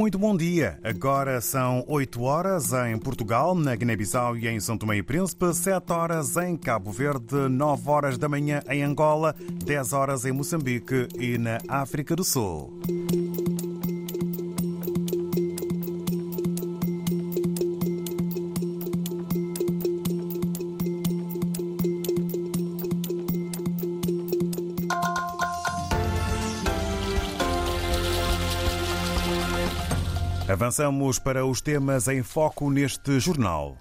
Muito bom dia. Agora são 8 horas em Portugal, na Guiné-Bissau e em São Tomé e Príncipe, 7 horas em Cabo Verde, 9 horas da manhã em Angola, 10 horas em Moçambique e na África do Sul. Avançamos para os temas em foco neste jornal.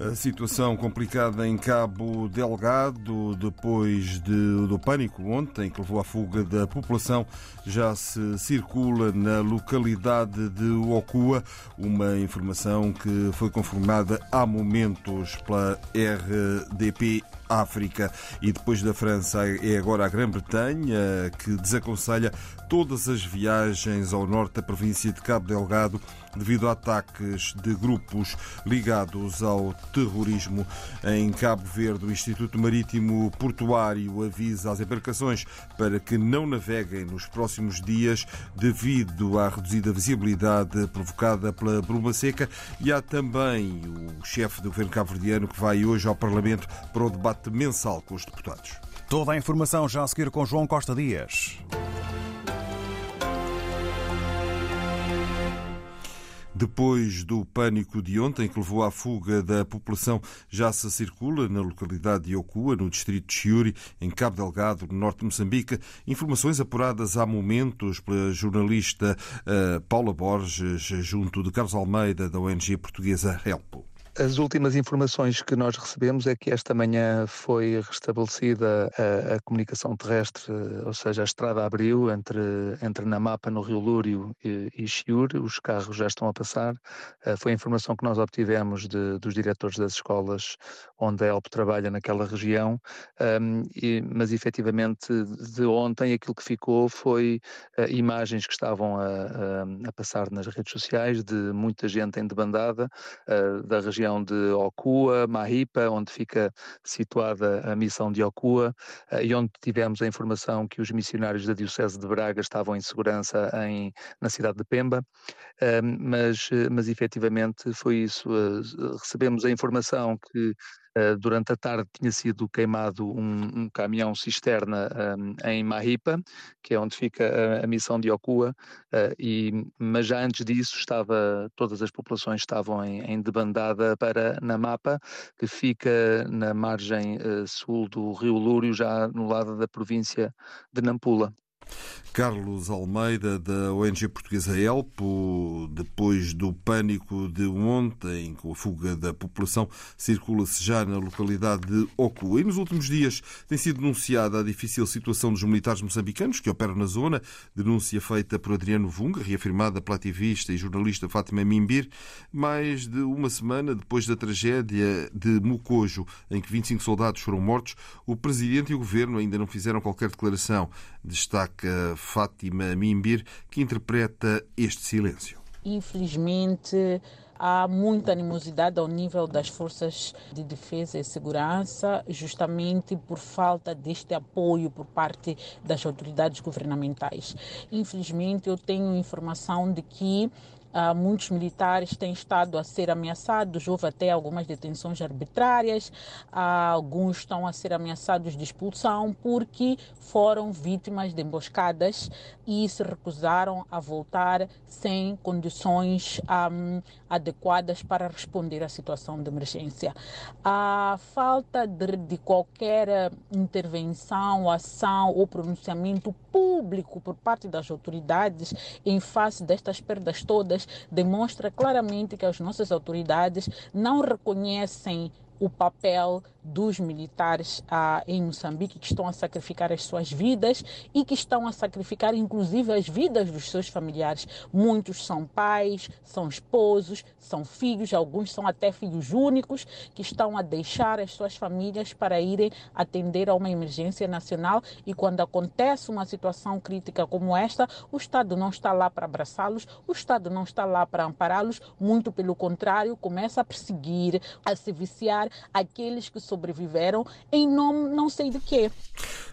A situação complicada em Cabo Delgado, depois de, do pânico ontem, que levou à fuga da população, já se circula na localidade de Okua, uma informação que foi confirmada há momentos pela RDP África. E depois da França é agora a Grã-Bretanha que desaconselha todas as viagens ao norte da província de Cabo Delgado devido a ataques de grupos ligados ao terrorismo. Em Cabo Verde, o Instituto Marítimo Portuário avisa as embarcações para que não naveguem nos próximos dias devido à reduzida visibilidade provocada pela bruma seca. E há também o chefe do governo cabo-verdiano que vai hoje ao Parlamento para o debate mensal com os deputados. Toda a informação já a seguir com João Costa Dias. Depois do pânico de ontem que levou à fuga da população, já se circula na localidade de Okua, no distrito de Chiuri, em Cabo Delgado, no norte de Moçambique, informações apuradas há momentos pela jornalista uh, Paula Borges, junto de Carlos Almeida, da ONG portuguesa Helpo. As últimas informações que nós recebemos é que esta manhã foi restabelecida a, a comunicação terrestre, ou seja, a estrada abriu entre, entre Namapa, no Rio Lúrio, e, e os carros já estão a passar. Uh, foi a informação que nós obtivemos de, dos diretores das escolas onde a ELP trabalha naquela região, um, e, mas efetivamente de ontem aquilo que ficou foi uh, imagens que estavam a, a, a, passar nas redes sociais de muita gente em debandada uh, da região região de Okua, Mahipa, onde fica situada a missão de Okua, eh, e onde tivemos a informação que os missionários da Diocese de Braga estavam em segurança em, na cidade de Pemba, ehm, mas, eh, mas efetivamente foi isso. Eh, recebemos a informação que Uh, durante a tarde tinha sido queimado um, um caminhão cisterna um, em Mahipa, que é onde fica a, a missão de Okua, uh, e, mas já antes disso estava, todas as populações estavam em, em debandada para Namapa, que fica na margem uh, sul do rio Lúrio, já no lado da província de Nampula. Carlos Almeida, da ONG portuguesa Elpo, depois do pânico de ontem, com a fuga da população, circula-se já na localidade de Oku. E nos últimos dias tem sido denunciada a difícil situação dos militares moçambicanos que operam na zona, denúncia feita por Adriano Vunga, reafirmada pela ativista e jornalista Fátima Mimbir, mais de uma semana depois da tragédia de Mucojo, em que 25 soldados foram mortos, o presidente e o governo ainda não fizeram qualquer declaração. Fátima Mimbir, que interpreta este silêncio. Infelizmente, há muita animosidade ao nível das forças de defesa e segurança, justamente por falta deste apoio por parte das autoridades governamentais. Infelizmente, eu tenho informação de que Uh, muitos militares têm estado a ser ameaçados, houve até algumas detenções arbitrárias, uh, alguns estão a ser ameaçados de expulsão porque foram vítimas de emboscadas e se recusaram a voltar sem condições um, adequadas para responder à situação de emergência. A falta de, de qualquer intervenção, ação ou pronunciamento público por parte das autoridades em face destas perdas todas demonstra claramente que as nossas autoridades não reconhecem o papel dos militares ah, em Moçambique que estão a sacrificar as suas vidas e que estão a sacrificar inclusive as vidas dos seus familiares. Muitos são pais, são esposos, são filhos, alguns são até filhos únicos que estão a deixar as suas famílias para irem atender a uma emergência nacional e quando acontece uma situação crítica como esta, o Estado não está lá para abraçá-los, o Estado não está lá para ampará-los, muito pelo contrário, começa a perseguir, a se viciar aqueles que sobreviveram em nome não sei de quê.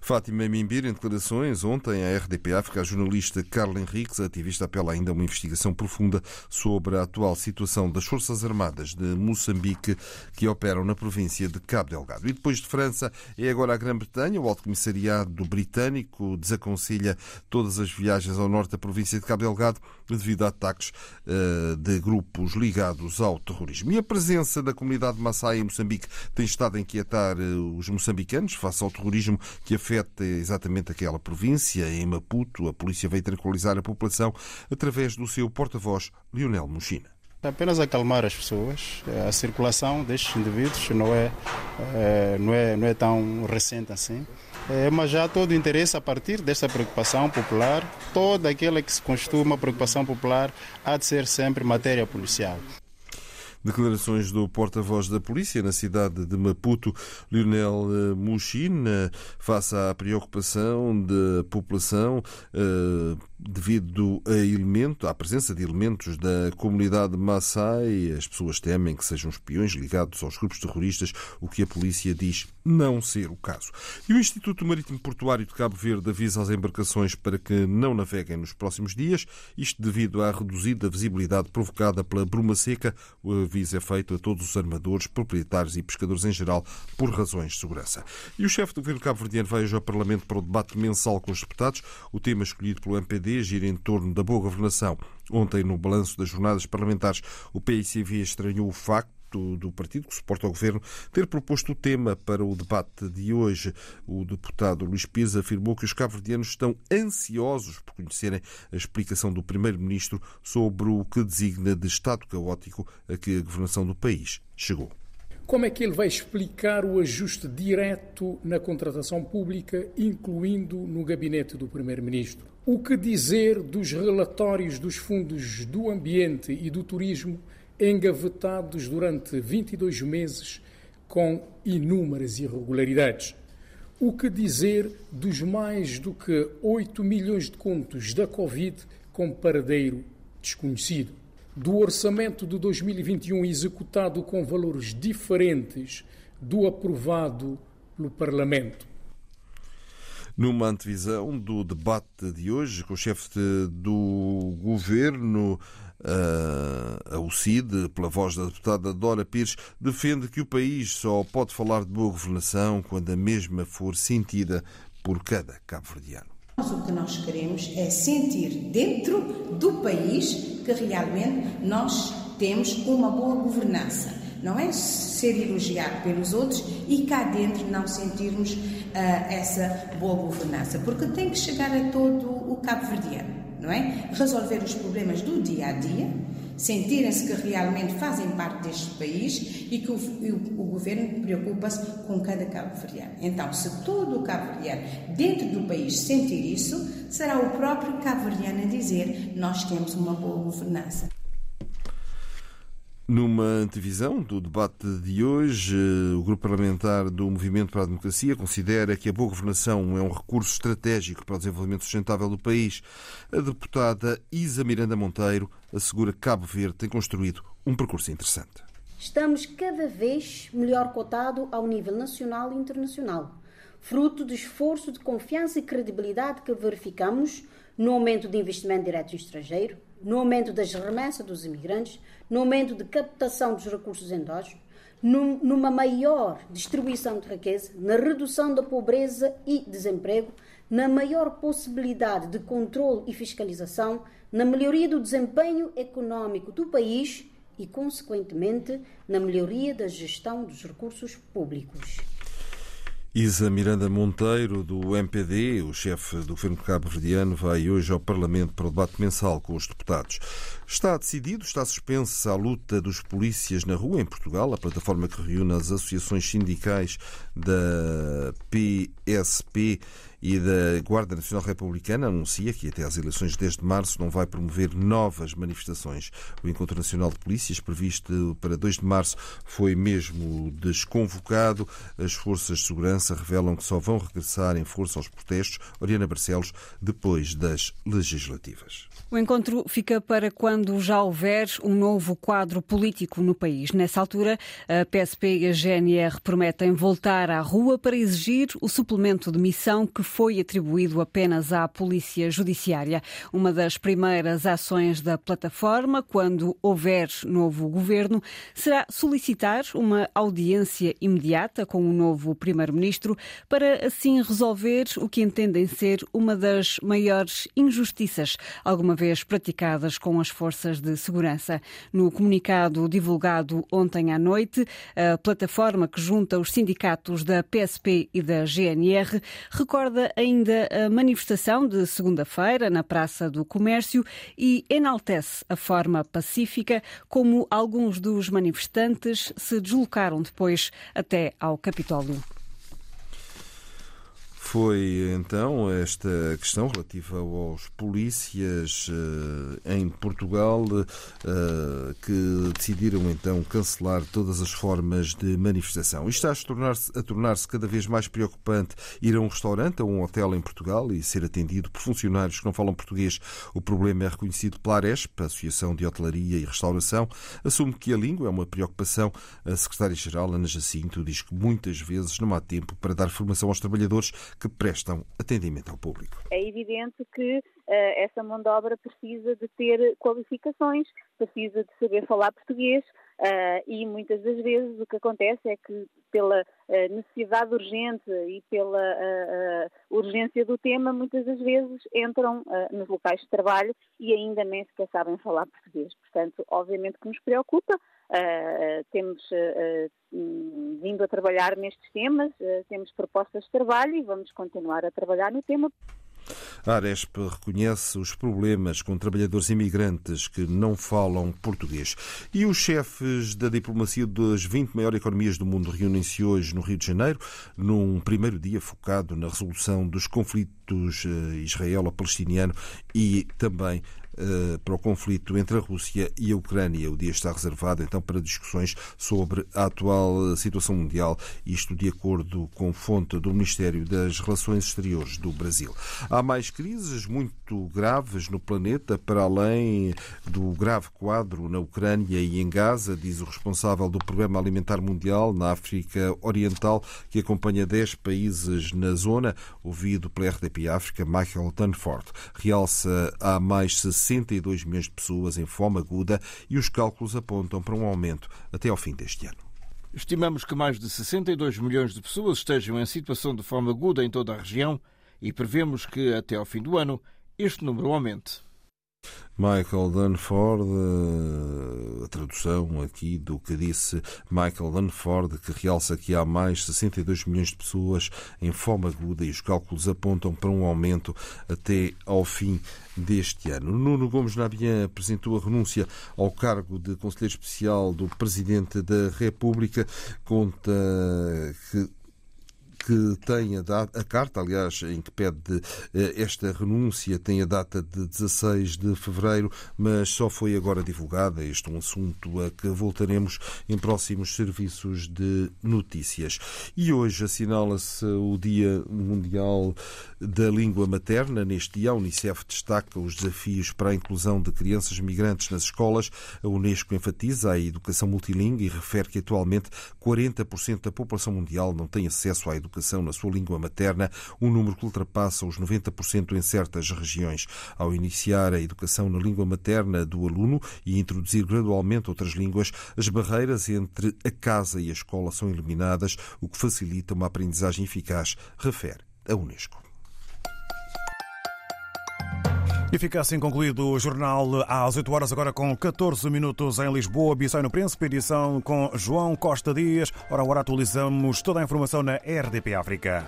Fátima Mimbir, em declarações ontem à RDP África, a jornalista Carla Henriques, ativista, apela ainda a uma investigação profunda sobre a atual situação das Forças Armadas de Moçambique que operam na província de Cabo Delgado. E depois de França, é agora a Grã-Bretanha. O Alto Comissariado Britânico desaconselha todas as viagens ao norte da província de Cabo Delgado devido a ataques uh, de grupos ligados ao terrorismo. E a presença da comunidade Maasai em Moçambique tem estado a inquietar uh, os moçambicanos face ao terrorismo que afeta exatamente aquela província. Em Maputo, a polícia veio tranquilizar a população através do seu porta-voz, Lionel Mochina. Apenas acalmar as pessoas. A circulação destes indivíduos não é, é não é, não é tão recente assim. É, mas já todo o interesse a partir desta preocupação popular, toda aquela que se costuma preocupação popular, há de ser sempre matéria policial. Declarações do porta-voz da polícia na cidade de Maputo, Lionel eh, Muxina, face à preocupação da população eh, devido a elemento, à presença de elementos da comunidade Maasai. As pessoas temem que sejam espiões ligados aos grupos terroristas, o que a polícia diz não ser o caso. E o Instituto Marítimo Portuário de Cabo Verde avisa as embarcações para que não naveguem nos próximos dias, isto devido à reduzida visibilidade provocada pela bruma seca. O aviso é feito a todos os armadores, proprietários e pescadores em geral, por razões de segurança. E o chefe do governo cabo-verdiano vai hoje ao Parlamento para o debate mensal com os deputados. O tema escolhido pelo MPD gira em torno da boa governação. Ontem, no balanço das jornadas parlamentares, o PICV estranhou o facto do partido que suporta o governo ter proposto o tema para o debate de hoje. O deputado Luís Pires afirmou que os cabo-verdianos estão ansiosos por conhecerem a explicação do primeiro-ministro sobre o que designa de estado caótico a que a governação do país chegou. Como é que ele vai explicar o ajuste direto na contratação pública, incluindo no gabinete do Primeiro-Ministro? O que dizer dos relatórios dos fundos do ambiente e do turismo engavetados durante 22 meses com inúmeras irregularidades. O que dizer dos mais do que 8 milhões de contos da Covid com paradeiro desconhecido? Do orçamento de 2021 executado com valores diferentes do aprovado pelo Parlamento. Numa antevisão do debate de hoje com o chefe do governo, Uh, a UCID, pela voz da deputada Dora Pires, defende que o país só pode falar de boa governação quando a mesma for sentida por cada cabo-verdiano. O que nós queremos é sentir dentro do país que realmente nós temos uma boa governança. Não é ser elogiado pelos outros e cá dentro não sentirmos uh, essa boa governança, porque tem que chegar a todo o cabo-verdiano não é? Resolver os problemas do dia a dia, sentirem-se que realmente fazem parte deste país e que o, o, o governo preocupa-se com cada cabo-verdiano. Então, se todo o cabo-verdiano dentro do país sentir isso, será o próprio cabo-verdiano a dizer nós temos uma boa governança. Numa antevisão do debate de hoje, o Grupo Parlamentar do Movimento para a Democracia considera que a boa governação é um recurso estratégico para o desenvolvimento sustentável do país. A deputada Isa Miranda Monteiro assegura que Cabo Verde tem construído um percurso interessante. Estamos cada vez melhor cotado ao nível nacional e internacional, fruto do esforço de confiança e credibilidade que verificamos no aumento de investimento direto estrangeiro, no aumento das remessas dos imigrantes, no aumento de captação dos recursos endógenos, numa maior distribuição de riqueza, na redução da pobreza e desemprego, na maior possibilidade de controle e fiscalização, na melhoria do desempenho econômico do país e, consequentemente, na melhoria da gestão dos recursos públicos. Isa Miranda Monteiro, do MPD, o chefe do governo cabo-verdiano, vai hoje ao Parlamento para o debate mensal com os deputados. Está decidido, está suspensa a luta dos polícias na rua em Portugal, a plataforma que reúne as associações sindicais da PSP e da Guarda Nacional Republicana anuncia que até às eleições de 10 de março não vai promover novas manifestações. O Encontro Nacional de Polícias, previsto para 2 de março, foi mesmo desconvocado. As forças de segurança revelam que só vão regressar em força aos protestos, Oriana Barcelos, depois das legislativas. O encontro fica para quando já houver um novo quadro político no país. Nessa altura, a PSP e a GNR prometem voltar à rua para exigir o suplemento de missão que foi atribuído apenas à Polícia Judiciária. Uma das primeiras ações da plataforma, quando houver novo governo, será solicitar uma audiência imediata com o novo Primeiro-Ministro para assim resolver o que entendem ser uma das maiores injustiças alguma vez praticadas com as forças de segurança. No comunicado divulgado ontem à noite, a plataforma que junta os sindicatos da PSP e da GNR recorda ainda a manifestação de segunda-feira na Praça do Comércio e enaltece a forma pacífica como alguns dos manifestantes se deslocaram depois até ao Capitólio. Foi então esta questão relativa aos polícias eh, em Portugal eh, que decidiram então cancelar todas as formas de manifestação. Isto está a tornar-se tornar cada vez mais preocupante ir a um restaurante, a um hotel em Portugal e ser atendido por funcionários que não falam português. O problema é reconhecido pela Aresp, a Associação de Hotelaria e Restauração, assume que a língua é uma preocupação. A secretária-geral, Ana Jacinto, diz que muitas vezes não há tempo para dar formação aos trabalhadores que prestam atendimento ao público. É evidente que uh, essa mão de obra precisa de ter qualificações, precisa de saber falar português uh, e muitas das vezes o que acontece é que pela uh, necessidade urgente e pela urgência do tema, muitas das vezes entram nos locais de trabalho e ainda nem sequer sabem falar português. Portanto, obviamente que nos preocupa, Uh, temos uh, uh, vindo a trabalhar nestes temas, temos propostas de trabalho e vamos continuar a trabalhar no tema. A Aresp reconhece os problemas com trabalhadores imigrantes que não falam português. E os chefes da diplomacia das 20 maiores economias do mundo reúnem-se hoje no Rio de Janeiro, num primeiro dia focado na resolução dos conflitos israelo-palestiniano e também eh, para o conflito entre a Rússia e a Ucrânia. O dia está reservado então para discussões sobre a atual situação mundial, isto de acordo com fonte do Ministério das Relações Exteriores do Brasil. Há mais crises muito graves no planeta, para além do grave quadro na Ucrânia e em Gaza, diz o responsável do Programa Alimentar Mundial na África Oriental, que acompanha 10 países na zona, ouvido pela RDP África, Michael Dunford. Realça há mais 60 62 milhões de pessoas em fome aguda e os cálculos apontam para um aumento até ao fim deste ano. Estimamos que mais de 62 milhões de pessoas estejam em situação de fome aguda em toda a região e prevemos que até ao fim do ano este número aumente. Michael Dunford, eh, a tradução aqui do que disse Michael Dunford, que realça que há mais 62 milhões de pessoas em fome aguda e os cálculos apontam para um aumento até ao fim deste ano. Nuno Gomes Nabian apresentou a renúncia ao cargo de Conselheiro Especial do Presidente da República. Conta que que tem a, data, a carta, aliás, em que pede eh, esta renúncia, tem a data de 16 de fevereiro, mas só foi agora divulgada. Este é um assunto a que voltaremos em próximos serviços de notícias. E hoje assinala-se o Dia Mundial da Língua Materna. Neste dia, a Unicef destaca os desafios para a inclusão de crianças migrantes nas escolas. A Unesco enfatiza a educação multilingüe e refere que atualmente 40% da população mundial não tem acesso à educação na sua língua materna, um número que ultrapassa os 90% em certas regiões. Ao iniciar a educação na língua materna do aluno e introduzir gradualmente outras línguas, as barreiras entre a casa e a escola são eliminadas, o que facilita uma aprendizagem eficaz, refere a Unesco. E fica assim concluído o jornal às 8 horas, agora com 14 minutos em Lisboa, Bissau no Príncipe, edição com João Costa Dias. Ora, agora atualizamos toda a informação na RDP África.